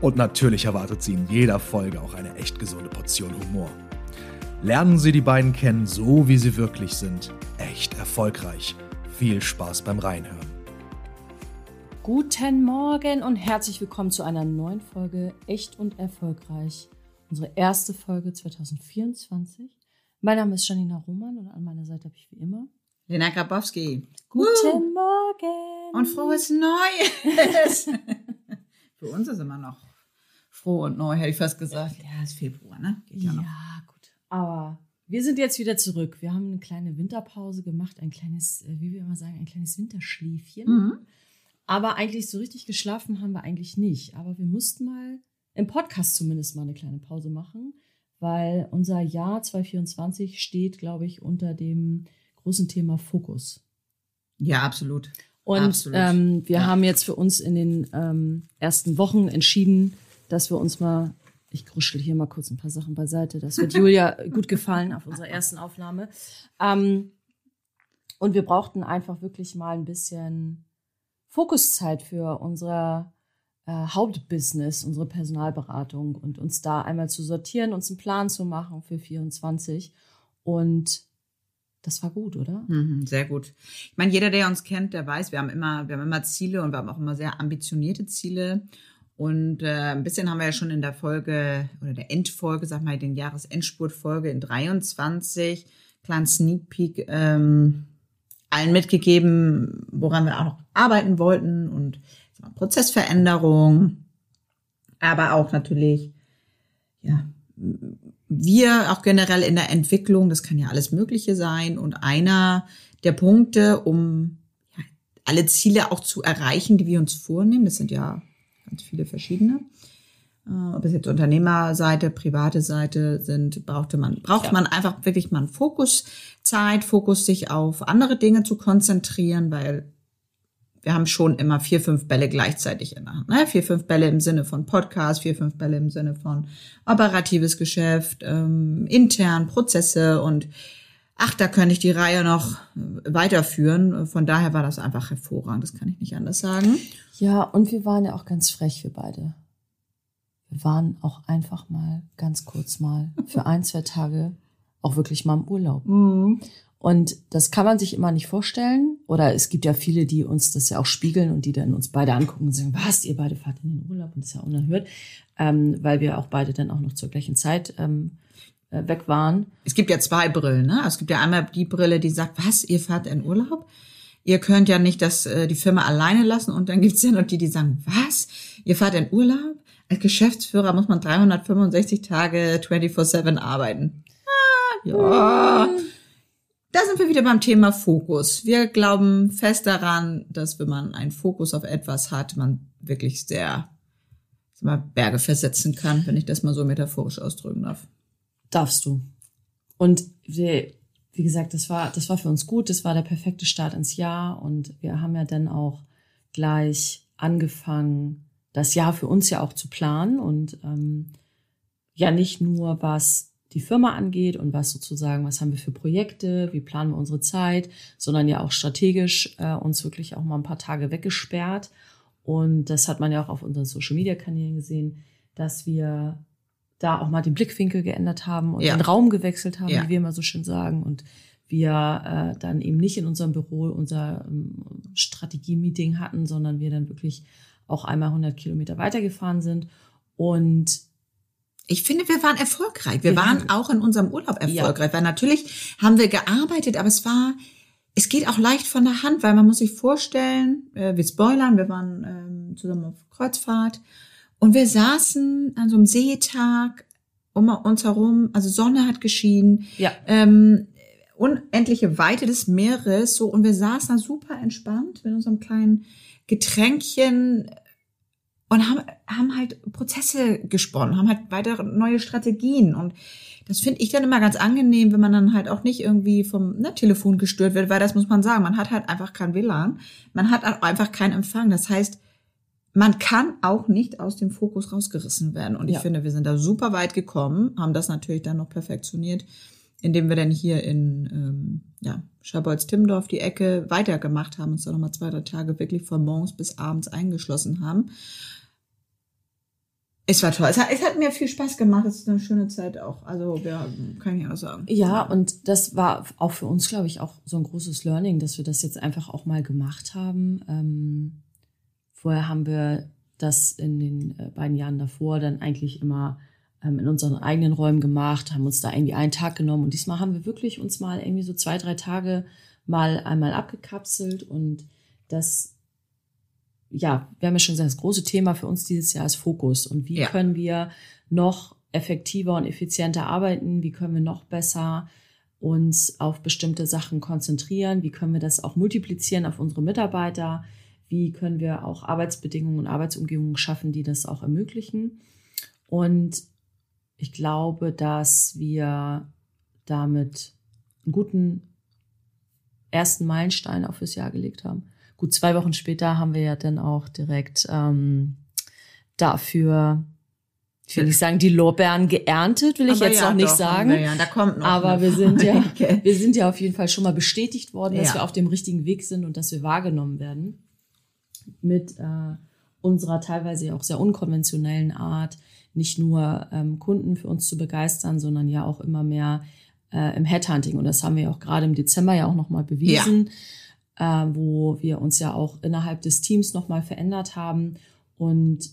Und natürlich erwartet Sie in jeder Folge auch eine echt gesunde Portion Humor. Lernen Sie die beiden kennen, so wie sie wirklich sind. Echt erfolgreich. Viel Spaß beim Reinhören. Guten Morgen und herzlich willkommen zu einer neuen Folge Echt und Erfolgreich. Unsere erste Folge 2024. Mein Name ist Janina Roman und an meiner Seite habe ich wie immer Lena Grabowski. Guten uh. Morgen. Und frohes Neues. Für uns ist immer noch froh und neu, hätte ich fast gesagt. Ja, ist Februar, ne? Geht ja, ja gut. Aber wir sind jetzt wieder zurück. Wir haben eine kleine Winterpause gemacht, ein kleines, äh, wie wir immer sagen, ein kleines Winterschläfchen. Mhm. Aber eigentlich so richtig geschlafen haben wir eigentlich nicht. Aber wir mussten mal im Podcast zumindest mal eine kleine Pause machen, weil unser Jahr 2024 steht, glaube ich, unter dem großen Thema Fokus. Ja, absolut. Und absolut. Ähm, wir ja. haben jetzt für uns in den ähm, ersten Wochen entschieden, dass wir uns mal, ich kruschel hier mal kurz ein paar Sachen beiseite, das wird Julia gut gefallen auf unserer ersten Aufnahme. Ähm, und wir brauchten einfach wirklich mal ein bisschen Fokuszeit für unser äh, Hauptbusiness, unsere Personalberatung und uns da einmal zu sortieren, uns einen Plan zu machen für 24. Und das war gut, oder? Mhm, sehr gut. Ich meine, jeder, der uns kennt, der weiß, wir haben immer, wir haben immer Ziele und wir haben auch immer sehr ambitionierte Ziele. Und äh, ein bisschen haben wir ja schon in der Folge oder der Endfolge, sag mal, den Jahresendspurtfolge in 23, kleinen Sneak Peek, ähm, allen mitgegeben, woran wir auch noch arbeiten wollten und mal, Prozessveränderung, aber auch natürlich, ja, wir auch generell in der Entwicklung, das kann ja alles Mögliche sein. Und einer der Punkte, um ja, alle Ziele auch zu erreichen, die wir uns vornehmen, das sind ja ganz viele verschiedene. Äh, ob es jetzt Unternehmerseite, private Seite sind, brauchte man, braucht ja. man einfach wirklich mal Fokuszeit, Fokus sich auf andere Dinge zu konzentrieren, weil wir haben schon immer vier, fünf Bälle gleichzeitig in der Hand. Ne? Vier, fünf Bälle im Sinne von Podcast, vier, fünf Bälle im Sinne von operatives Geschäft, ähm, intern Prozesse und ach, da könnte ich die Reihe noch weiterführen. Von daher war das einfach hervorragend, das kann ich nicht anders sagen. Ja, und wir waren ja auch ganz frech, wir beide. Wir waren auch einfach mal ganz kurz mal für ein, zwei Tage auch wirklich mal im Urlaub. Mhm. Und das kann man sich immer nicht vorstellen. Oder es gibt ja viele, die uns das ja auch spiegeln und die dann uns beide angucken und sagen, was, ihr beide fahrt in den Urlaub? Und das ist ja unerhört, ähm, weil wir auch beide dann auch noch zur gleichen Zeit ähm, äh, weg waren. Es gibt ja zwei Brillen. Ne? Es gibt ja einmal die Brille, die sagt, was, ihr fahrt in Urlaub? ihr könnt ja nicht das, äh, die Firma alleine lassen. Und dann gibt's ja noch die, die sagen, was? Ihr fahrt in Urlaub? Als Geschäftsführer muss man 365 Tage 24-7 arbeiten. Ah, ja. Da sind wir wieder beim Thema Fokus. Wir glauben fest daran, dass wenn man einen Fokus auf etwas hat, man wirklich sehr mal, Berge versetzen kann, wenn ich das mal so metaphorisch ausdrücken darf. Darfst du. Und wir wie gesagt, das war, das war für uns gut. Das war der perfekte Start ins Jahr. Und wir haben ja dann auch gleich angefangen, das Jahr für uns ja auch zu planen und ähm, ja nicht nur was die Firma angeht und was sozusagen, was haben wir für Projekte, wie planen wir unsere Zeit, sondern ja auch strategisch äh, uns wirklich auch mal ein paar Tage weggesperrt. Und das hat man ja auch auf unseren Social-Media-Kanälen gesehen, dass wir da auch mal den Blickwinkel geändert haben und ja. den Raum gewechselt haben, ja. wie wir immer so schön sagen. Und wir äh, dann eben nicht in unserem Büro unser ähm, Strategie-Meeting hatten, sondern wir dann wirklich auch einmal 100 Kilometer weitergefahren sind. Und ich finde, wir waren erfolgreich. Wir, wir waren auch in unserem Urlaub erfolgreich, ja. weil natürlich haben wir gearbeitet, aber es war, es geht auch leicht von der Hand, weil man muss sich vorstellen, äh, wir spoilern, wir waren ähm, zusammen auf Kreuzfahrt und wir saßen an so einem Seetag um uns herum, also Sonne hat geschienen, ja. ähm, unendliche Weite des Meeres, so und wir saßen da super entspannt mit unserem kleinen Getränkchen und haben, haben halt Prozesse gesponnen, haben halt weitere neue Strategien. Und das finde ich dann immer ganz angenehm, wenn man dann halt auch nicht irgendwie vom ne, Telefon gestört wird, weil das muss man sagen, man hat halt einfach kein WLAN, man hat auch einfach keinen Empfang. Das heißt, man kann auch nicht aus dem Fokus rausgerissen werden. Und ich Ja. finde, wir sind da super weit gekommen, haben das natürlich dann noch perfektioniert, indem wir dann hier in ähm, ja, Schabolz-Timmendorf die Ecke weitergemacht haben, uns da nochmal zwei, drei Tage wirklich von morgens bis abends eingeschlossen haben. Es war toll. Es hat, es hat mir viel Spaß gemacht. Es ist eine schöne Zeit auch. Also, ja, kann ich auch sagen. Ja, und das war auch für uns, glaube ich, auch so ein großes Learning, dass wir das jetzt einfach auch mal gemacht haben. Ähm, vorher haben wir das in den äh, beiden Jahren davor dann eigentlich immer ähm, in unseren eigenen Räumen gemacht, haben uns da irgendwie einen Tag genommen und diesmal haben wir wirklich uns mal irgendwie so zwei, drei Tage mal einmal abgekapselt und das, ja, wir haben ja schon gesagt, das große Thema für uns dieses Jahr ist Fokus und wie Ja. können wir noch effektiver und effizienter arbeiten, wie können wir noch besser uns auf bestimmte Sachen konzentrieren, wie können wir das auch multiplizieren auf unsere Mitarbeiter, wie können wir auch Arbeitsbedingungen und Arbeitsumgebungen schaffen, die das auch ermöglichen. Und ich glaube, dass wir damit einen guten ersten Meilenstein auch fürs Jahr gelegt haben. Gut, zwei Wochen später haben wir ja dann auch direkt ähm, dafür, ich will nicht sagen, die Lorbeeren geerntet, will ich Aber jetzt ja, noch nicht doch, sagen. Ja, da kommt noch Aber wir sind ja, wir sind ja auf jeden Fall schon mal bestätigt worden, dass Ja. wir auf dem richtigen Weg sind und dass wir wahrgenommen werden mit äh, unserer teilweise ja auch sehr unkonventionellen Art, nicht nur ähm, Kunden für uns zu begeistern, sondern ja auch immer mehr äh, im Headhunting. Und das haben wir ja auch gerade im Dezember ja auch nochmal bewiesen, äh, wo wir uns ja auch innerhalb des Teams nochmal verändert haben. Und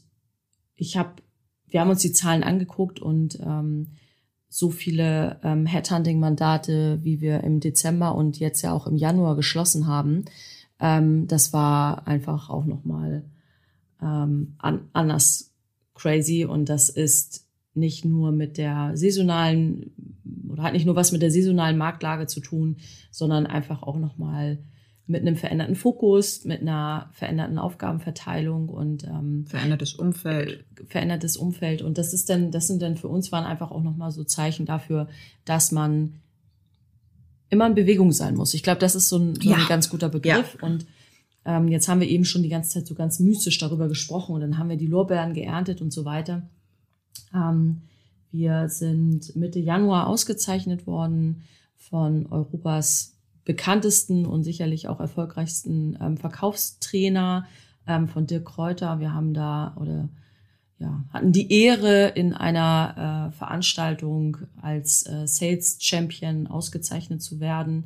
ich habe, wir haben uns die Zahlen angeguckt und ähm, so viele ähm, Headhunting-Mandate, wie wir im Dezember und jetzt ja auch im Januar geschlossen haben, ähm, das war einfach auch nochmal ähm, an, anders crazy und das ist nicht nur mit der saisonalen oder hat nicht nur was mit der saisonalen Marktlage zu tun, sondern einfach auch nochmal mit einem veränderten Fokus, mit einer veränderten Aufgabenverteilung und ähm, Verändertes Umfeld. verändertes Umfeld. Und das ist dann, das sind dann für uns waren einfach auch nochmal so Zeichen dafür, dass man immer in Bewegung sein muss. Ich glaube, das ist so ein, so ein Ja. ganz guter Begriff. Und ähm, jetzt haben wir eben schon die ganze Zeit so ganz mystisch darüber gesprochen und dann haben wir die Lorbeeren geerntet und so weiter. Ähm, wir sind Mitte Januar ausgezeichnet worden von Europas bekanntesten und sicherlich auch erfolgreichsten ähm, Verkaufstrainer ähm, von Dirk Kräuter. Wir haben da oder ja, hatten die Ehre, in einer äh, Veranstaltung als äh, Sales Champion ausgezeichnet zu werden,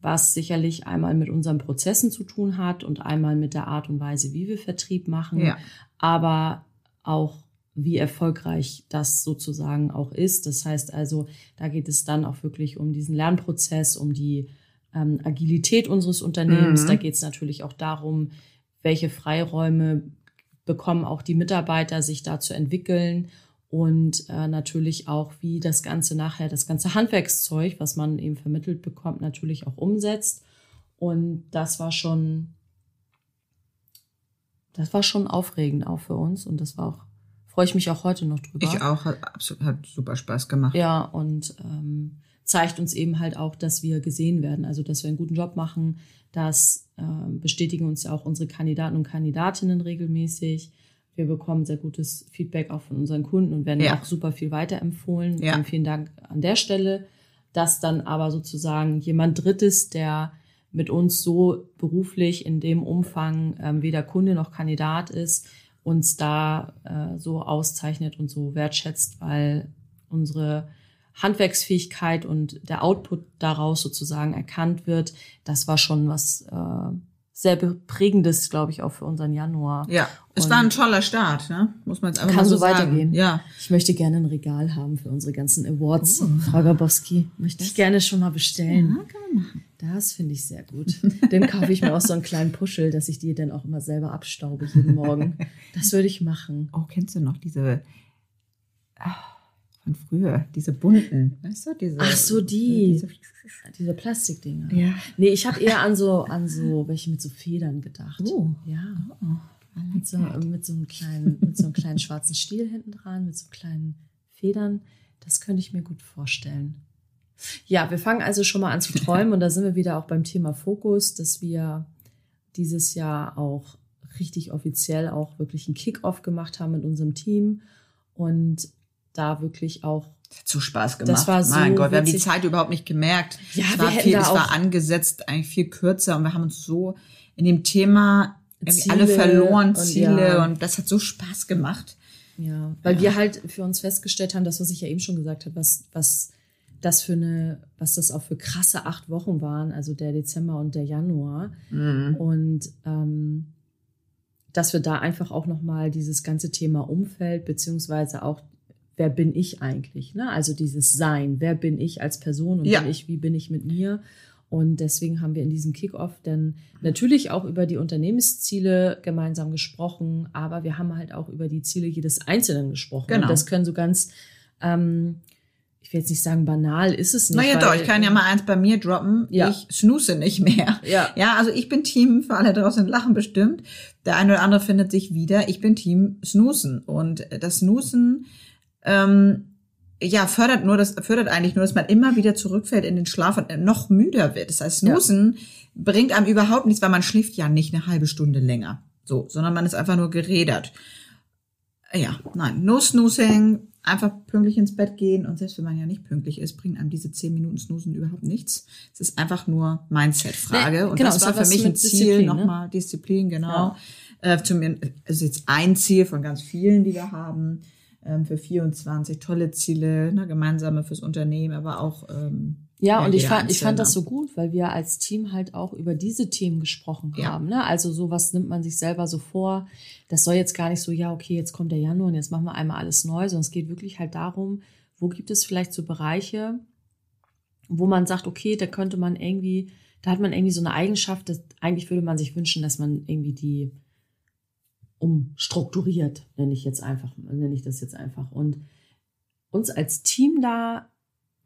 was sicherlich einmal mit unseren Prozessen zu tun hat und einmal mit der Art und Weise, wie wir Vertrieb machen, Ja. aber auch wie erfolgreich das sozusagen auch ist. Das heißt also, da geht es dann auch wirklich um diesen Lernprozess, um die ähm, Agilität unseres Unternehmens. Mhm. Da geht es natürlich auch darum, welche Freiräume bekommen auch die Mitarbeiter, sich da zu entwickeln und äh, natürlich auch, wie das Ganze nachher, das ganze Handwerkszeug, was man eben vermittelt bekommt, natürlich auch umsetzt. Und das war schon, das war schon aufregend auch für uns und das war auch, freue ich mich auch heute noch drüber. Ich auch, hat, absolut, hat super Spaß gemacht. Ja, und ähm, zeigt uns eben halt auch, dass wir gesehen werden, also dass wir einen guten Job machen. Das ähm, bestätigen uns ja auch unsere Kandidaten und Kandidatinnen regelmäßig. Wir bekommen sehr gutes Feedback auch von unseren Kunden und werden Ja. auch super viel weiterempfohlen. Ja. Und vielen Dank an der Stelle, dass dann aber sozusagen jemand Drittes, der mit uns so beruflich in dem Umfang ähm, weder Kunde noch Kandidat ist, uns da äh, so auszeichnet und so wertschätzt, weil unsere Handwerksfähigkeit und der Output daraus sozusagen erkannt wird, das war schon was äh, sehr prägendes, glaube ich, auch für unseren Januar. Ja, es Und- war ein toller Start, ne? Muss man jetzt einfach Kann mal so so weitergehen. sagen. Ja. Ich möchte gerne ein Regal haben für unsere ganzen Awards. Oh. Frau Gabowski, möchte ich gerne schon mal bestellen. ja, kann man machen. Das finde ich sehr gut. Dann kaufe ich mir auch so einen kleinen Puschel, dass ich die dann auch immer selber abstaube jeden Morgen. Das würde ich machen. Oh, kennst du noch diese ah, von früher, diese bunten, weißt du, diese Ach so, die. Diese, Diese Plastikdinger. ja. Nee, ich habe eher an so, an so welche mit so Federn gedacht. Oh. Ja. Mit so, mit, so einem kleinen, mit so einem kleinen schwarzen Stiel hinten dran, mit so kleinen Federn. Das könnte ich mir gut vorstellen. Ja, wir fangen also schon mal an zu träumen und da sind wir wieder auch beim Thema Fokus, dass wir dieses Jahr auch richtig offiziell auch wirklich einen Kick-off gemacht haben mit unserem Team und da wirklich auch hat so Spaß gemacht. Das war so mein Gott, wir haben witzig. die Zeit überhaupt nicht gemerkt. Ja, es war, viel, es war angesetzt, eigentlich viel kürzer und wir haben uns so in dem Thema Ziele alle verloren, und Ziele ja. und das hat so Spaß gemacht. Ja, weil wir halt für uns festgestellt haben, das, was ich ja eben schon gesagt habe, was, was das für eine, was das auch für krasse acht Wochen waren, also der Dezember und der Januar. Mhm. Und ähm, dass wir da einfach auch nochmal dieses ganze Thema Umfeld, beziehungsweise auch, wer bin ich eigentlich? Ne? Also dieses Sein, wer bin ich als Person und Ja. bin ich, wie bin ich mit mir? Und deswegen haben wir in diesem Kickoff dann natürlich auch über die Unternehmensziele gemeinsam gesprochen, aber wir haben halt auch über die Ziele jedes Einzelnen gesprochen. Genau. Und das können so ganz, ähm, ich will jetzt nicht sagen banal, ist es nicht. Naja, doch, ich kann ja mal eins bei mir droppen. Ja. Ich snooze nicht mehr. Ja. Ja, also ich bin Team, für alle draußen lachen bestimmt. Der eine oder andere findet sich wieder. Ich bin Team Snoosen. Und das Snoosen, ähm, ja, fördert nur das, fördert eigentlich nur, dass man immer wieder zurückfällt in den Schlaf und noch müder wird. Das heißt, Ja. Snoosen bringt einem überhaupt nichts, weil man schläft ja nicht eine halbe Stunde länger. So, sondern man ist einfach nur gerädert. Ja, nein, no snoozing, einfach pünktlich ins Bett gehen und selbst wenn man ja nicht pünktlich ist, bringen einem diese zehn Minuten Snoosen überhaupt nichts. Es ist einfach nur Mindset-Frage Nee, und genau, das war für mich ein Ziel ne? nochmal, Disziplin, genau. Ja. Äh, es ist jetzt ein Ziel von ganz vielen, die wir haben, ähm, für 24 tolle Ziele, ne, gemeinsame fürs Unternehmen, aber auch ähm, Ja, und ich fand, ich fand das so gut, weil wir als Team halt auch über diese Themen gesprochen Ja. haben. Ne? Also sowas nimmt man sich selber so vor. Das soll jetzt gar nicht so, ja, okay, jetzt kommt der Januar und jetzt machen wir einmal alles neu, sondern es geht wirklich halt darum, wo gibt es vielleicht so Bereiche, wo man sagt, okay, da könnte man irgendwie, da hat man irgendwie so eine Eigenschaft, dass eigentlich würde man sich wünschen, dass man irgendwie die umstrukturiert, nenne ich jetzt einfach, nenne ich das jetzt einfach. Und uns als Team da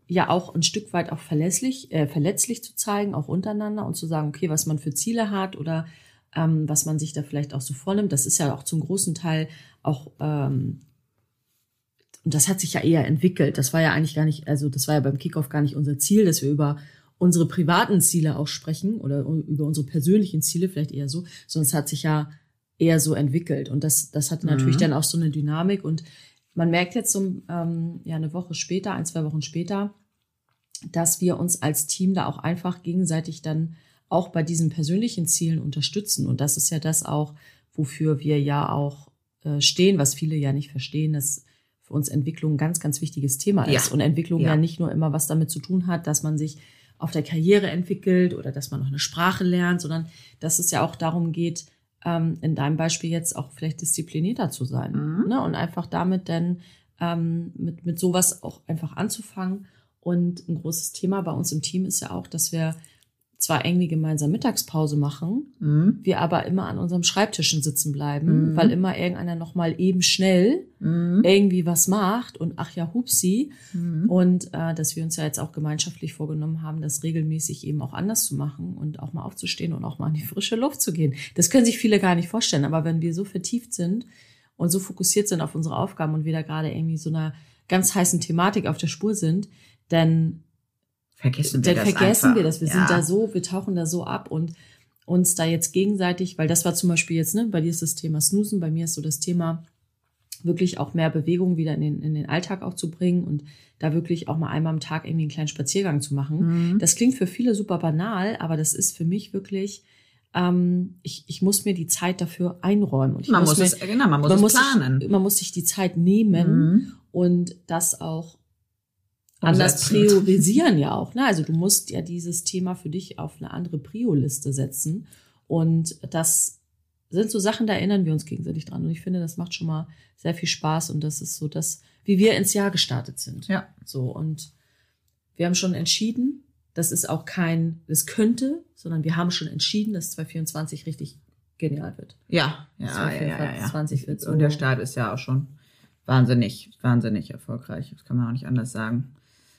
ja auch ein Stück weit auch verlässlich, äh, verletzlich zu zeigen, auch untereinander und zu sagen, okay, was man für Ziele hat oder ähm, was man sich da vielleicht auch so vornimmt. Das ist ja auch zum großen Teil auch, ähm, und das hat sich ja eher entwickelt. Das war ja eigentlich gar nicht, also das war ja beim Kickoff gar nicht unser Ziel, dass wir über unsere privaten Ziele auch sprechen oder über unsere persönlichen Ziele vielleicht eher so, sondern es hat sich ja eher so entwickelt. Und das, das hat natürlich Mhm. dann auch so eine Dynamik. Und man merkt jetzt so ähm, ja, eine Woche später, ein, zwei Wochen später, dass wir uns als Team da auch einfach gegenseitig dann auch bei diesen persönlichen Zielen unterstützen. Und das ist ja das auch, wofür wir ja auch äh, stehen, was viele ja nicht verstehen, dass für uns Entwicklung ein ganz, ganz wichtiges Thema Ja. ist. Und Entwicklung ja. Ja. nicht nur immer was damit zu tun hat, dass man sich auf der Karriere entwickelt oder dass man noch eine Sprache lernt, sondern dass es ja auch darum geht, ähm, in deinem Beispiel jetzt auch vielleicht disziplinierter zu sein. Mhm. Ne? Und einfach damit dann ähm, mit, mit sowas auch einfach anzufangen. Und ein großes Thema bei uns im Team ist ja auch, dass wir zwar irgendwie gemeinsam Mittagspause machen, Mhm. wir aber immer an unserem Schreibtischen sitzen bleiben, Mhm. weil immer irgendeiner nochmal eben schnell Mhm. irgendwie was macht und ach ja, hupsi. Mhm. Und äh, dass wir uns ja jetzt auch gemeinschaftlich vorgenommen haben, das regelmäßig eben auch anders zu machen und auch mal aufzustehen und auch mal in die frische Luft zu gehen. Das können sich viele gar nicht vorstellen, aber wenn wir so vertieft sind und so fokussiert sind auf unsere Aufgaben und wir da gerade irgendwie so einer ganz heißen Thematik auf der Spur sind, dann Vergessen wir dann das vergessen einfach. wir das. Wir ja. sind da so, wir tauchen da so ab und uns da jetzt gegenseitig, weil das war zum Beispiel jetzt, ne, bei dir ist das Thema Snoosen, bei mir ist so das Thema, wirklich auch mehr Bewegung wieder in den, in den Alltag auch zu bringen und da wirklich auch mal einmal am Tag irgendwie einen kleinen Spaziergang zu machen. Mhm. Das klingt für viele super banal, aber das ist für mich wirklich, ähm, ich, ich muss mir die Zeit dafür einräumen. Und ich Man muss mir, es, genau, man muss man es muss planen. Sich, man muss sich die Zeit nehmen Mhm. und das auch anders Umsetzen. priorisieren ja auch. Ne? Also du musst ja dieses Thema für dich auf eine andere Prio-Liste setzen. Und das sind so Sachen, da erinnern wir uns gegenseitig dran. Und ich finde, das macht schon mal sehr viel Spaß. Und das ist so das, wie wir ins Jahr gestartet sind. Ja. So, und wir haben schon entschieden, das ist auch kein, es könnte, sondern wir haben schon entschieden, dass 2024 richtig genial wird. Ja, ja, Das war ja, ja, ja, ja. 20 wird so- Und der Start ist ja auch schon wahnsinnig, wahnsinnig erfolgreich. Das kann man auch nicht anders sagen.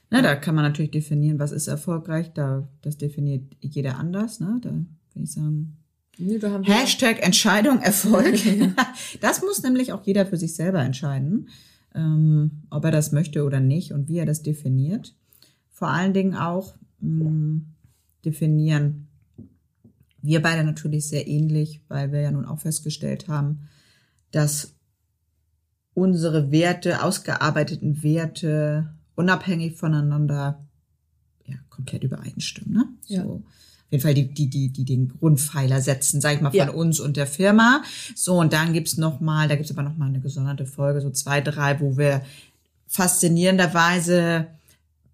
Na, da kann man natürlich definieren, was ist erfolgreich. Da, das definiert jeder anders. Ne? Da würde ich sagen, Nee, Hashtag Entscheidung Erfolg. das muss nämlich auch jeder für sich selber entscheiden, ähm, ob er das möchte oder nicht und wie er das definiert. Vor allen Dingen auch mh, definieren wir beide natürlich sehr ähnlich, weil wir ja nun auch festgestellt haben, dass unsere Werte, ausgearbeiteten Werte, unabhängig voneinander ja, komplett übereinstimmen. Ne? Ja. So. Auf jeden Fall die, die, die, die den Grundpfeiler setzen, sag ich mal, von Ja. uns und der Firma. So, und dann gibt's noch mal, da gibt's aber noch mal eine gesonderte Folge, so zwei, drei, wo wir faszinierenderweise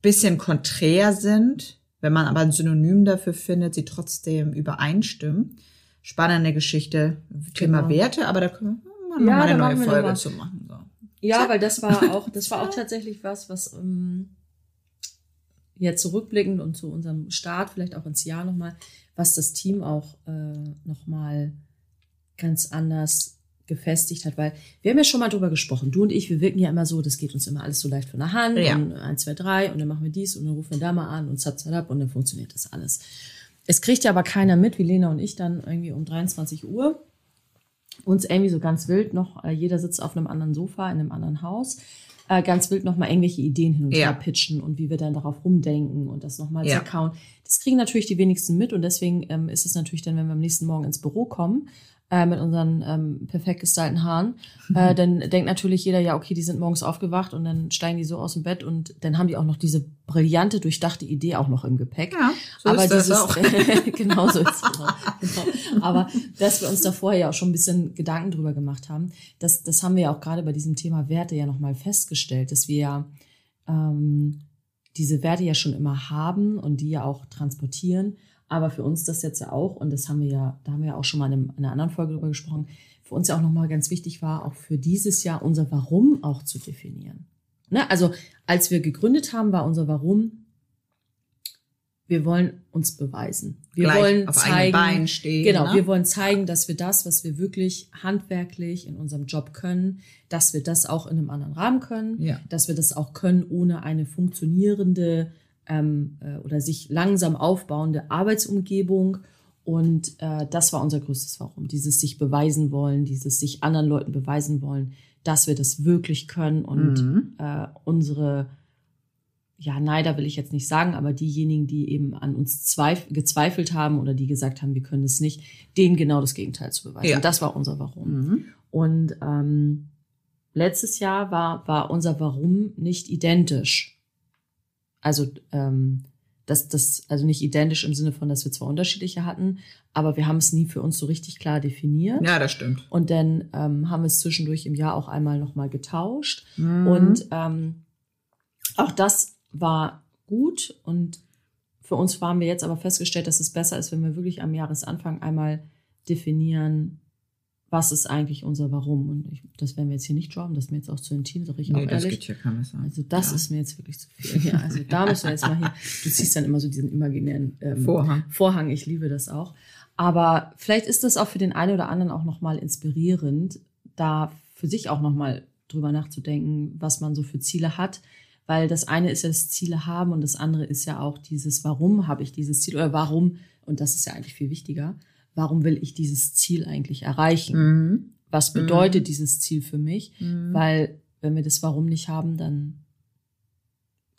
bisschen konträr sind, wenn man aber ein Synonym dafür findet, sie trotzdem übereinstimmen. Spannende Geschichte, Thema Genau. Werte, aber da können wir noch Ja, mal eine neue Folge zu machen. Ja, weil das war auch, das war auch tatsächlich was, was ähm, jetzt zurückblickend und zu unserem Start, vielleicht auch ins Jahr nochmal, was das Team auch äh, nochmal ganz anders gefestigt hat, weil wir haben ja schon mal drüber gesprochen. Du und ich, wir wirken ja immer so, das geht uns immer alles so leicht von der Hand Ja. und eins, zwei, drei und dann machen wir dies und dann rufen wir da mal an und zap, zap und dann funktioniert das alles. Es kriegt ja aber keiner mit, wie Lena und ich dann irgendwie um 23 Uhr uns irgendwie so ganz wild noch, äh, jeder sitzt auf einem anderen Sofa in einem anderen Haus, äh, ganz wild noch mal irgendwelche Ideen hin und Ja. her pitchen und wie wir dann darauf rumdenken und das nochmal Ja. zerkauen. Das kriegen natürlich die wenigsten mit und deswegen ähm, ist es natürlich dann, wenn wir am nächsten Morgen ins Büro kommen, äh, mit unseren ähm, perfekt gestylten Haaren, äh, dann denkt natürlich jeder, ja, okay, die sind morgens aufgewacht und dann steigen die so aus dem Bett und dann haben die auch noch diese brillante, durchdachte Idee auch noch im Gepäck. Ja, so aber ist das dieses, auch. genau so ist es auch. Genau. Aber dass wir uns da vorher ja auch schon ein bisschen Gedanken drüber gemacht haben, das, das haben wir ja auch gerade bei diesem Thema Werte ja nochmal festgestellt, dass wir ja ähm, diese Werte ja schon immer haben und die ja auch transportieren. Aber für uns das jetzt ja auch, und das haben wir ja, da haben wir ja auch schon mal in, einem, in einer anderen Folge drüber gesprochen, für uns ja auch nochmal ganz wichtig war, auch für dieses Jahr unser Warum auch zu definieren. Ne? Also als wir gegründet haben, war unser Warum, wir wollen uns beweisen. Wir Gleich wollen auf zeigen, Beinen stehen, genau, ne? wir wollen zeigen, dass wir das, was wir wirklich handwerklich in unserem Job können, dass wir das auch in einem anderen Rahmen können, Ja. dass wir das auch können ohne eine funktionierende ähm, äh, oder sich langsam aufbauende Arbeitsumgebung. Und äh, das war unser größtes Warum. Dieses sich beweisen wollen, dieses sich anderen Leuten beweisen wollen, dass wir das wirklich können und Mhm. äh, unsere, ja, Neider will ich jetzt nicht sagen, aber diejenigen, die eben an uns zweif gezweifelt haben oder die gesagt haben, wir können es nicht, denen genau das Gegenteil zu beweisen. Ja. Das war unser Warum. Mhm. Und ähm, letztes Jahr war, war unser Warum nicht identisch. Also ähm, das, das, also nicht identisch im Sinne von, dass wir zwar unterschiedliche hatten, aber wir haben es nie für uns so richtig klar definiert. Ja, das stimmt. Und dann ähm, haben wir es zwischendurch im Jahr auch einmal nochmal getauscht. Mhm. Und ähm, auch das war gut. Und für uns haben wir jetzt aber festgestellt, dass es besser ist, wenn wir wirklich am Jahresanfang einmal definieren, was ist eigentlich unser Warum. Und ich, das werden wir jetzt hier nicht droppen, das ist mir jetzt auch zu intim, sage ich nee, auch das ehrlich. geht hier Messer. Also das Ja. ist mir jetzt wirklich zu viel. Ja, also da müssen wir jetzt mal hier. Du ziehst dann immer so diesen imaginären ähm, Vorhang. Vorhang. Ich liebe das auch. Aber vielleicht ist das auch für den einen oder anderen auch nochmal inspirierend, da für sich auch nochmal drüber nachzudenken, was man so für Ziele hat. Weil das eine ist ja das Ziele haben und das andere ist ja auch dieses, warum habe ich dieses Ziel oder warum, und das ist ja eigentlich viel wichtiger, warum will ich dieses Ziel eigentlich erreichen? Mhm. Was bedeutet dieses Ziel für mich? Weil wenn wir das Warum nicht haben, dann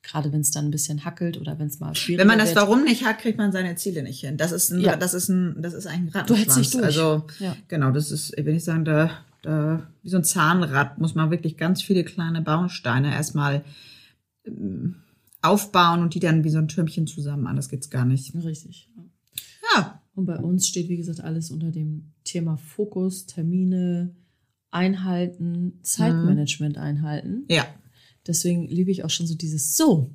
gerade wenn es dann ein bisschen hackelt oder wenn es mal schwierig Wenn man das wird, Warum nicht hat, kriegt man seine Ziele nicht hin. Das ist ein, Ja. das ist ein, das ist ein Rattenschwanz. Du hältst dich durch. Also Ja. genau, das ist, wenn ich sagen, da, da wie so ein Zahnrad muss man wirklich ganz viele kleine Bausteine erstmal ähm, aufbauen und die dann wie so ein Türmchen zusammen. Anders geht's gar nicht. Richtig. ja. Und bei uns steht, wie gesagt, alles unter dem Thema Fokus, Termine, Einhalten, Zeitmanagement einhalten. ja. Deswegen liebe ich auch schon so dieses So.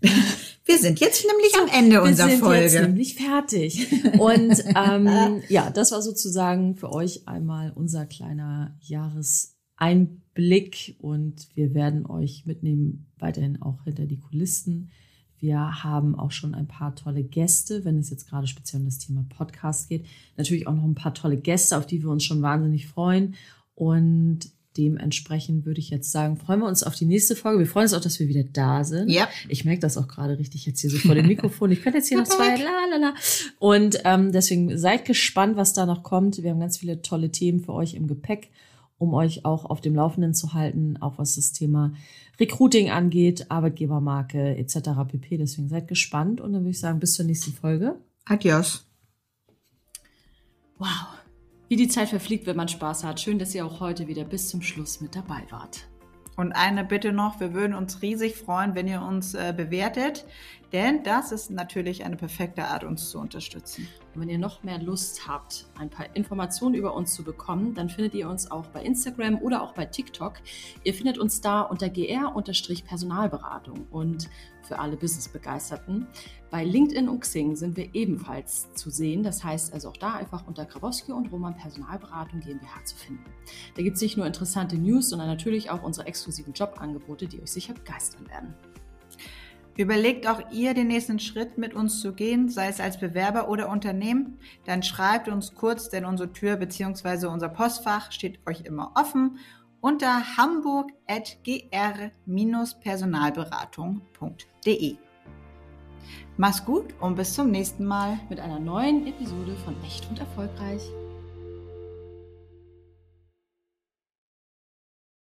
Wir sind jetzt nämlich am Ende Wir unserer sind Folge. jetzt nämlich fertig. Und ähm, ja, das war sozusagen für euch einmal unser kleiner Jahreseinblick und wir werden euch mitnehmen weiterhin auch hinter die Kulissen. Wir haben auch schon ein paar tolle Gäste, wenn es jetzt gerade speziell um das Thema Podcast geht. Natürlich auch noch ein paar tolle Gäste, auf die wir uns schon wahnsinnig freuen. Und dementsprechend würde ich jetzt sagen, freuen wir uns auf die nächste Folge. Wir freuen uns auch, dass wir wieder da sind. Ja. Ich merke das auch gerade richtig jetzt hier so vor dem Mikrofon. Ich könnte jetzt hier noch zwei, la la la. Und ähm, deswegen seid gespannt, was da noch kommt. Wir haben ganz viele tolle Themen für euch im Gepäck, um euch auch auf dem Laufenden zu halten, auch was das Thema Recruiting angeht, Arbeitgebermarke etc. pp. Deswegen seid gespannt und dann würde ich sagen, bis zur nächsten Folge. Adios. Wow. Wie die Zeit verfliegt, wenn man Spaß hat. Schön, dass ihr auch heute wieder bis zum Schluss mit dabei wart. Und eine Bitte noch, wir würden uns riesig freuen, wenn ihr uns äh, bewertet, denn das ist natürlich eine perfekte Art, uns zu unterstützen. Und wenn ihr noch mehr Lust habt, ein paar Informationen über uns zu bekommen, dann findet ihr uns auch bei Instagram oder auch bei TikTok. Ihr findet uns da unter gr-personalberatung und für alle Business-Begeisterten. Bei LinkedIn und Xing sind wir ebenfalls zu sehen. Das heißt also auch da einfach unter Grabowski und Roman Personalberatung GmbH zu finden. Da gibt es nicht nur interessante News, sondern natürlich auch unsere exklusiven Jobangebote, die euch sicher begeistern werden. Überlegt auch ihr, den nächsten Schritt mit uns zu gehen, sei es als Bewerber oder Unternehmen, dann schreibt uns kurz, denn unsere Tür bzw. unser Postfach steht euch immer offen unter hamburg.gr-personalberatung.de. Mach's gut und bis zum nächsten Mal mit einer neuen Episode von Echt und Erfolgreich.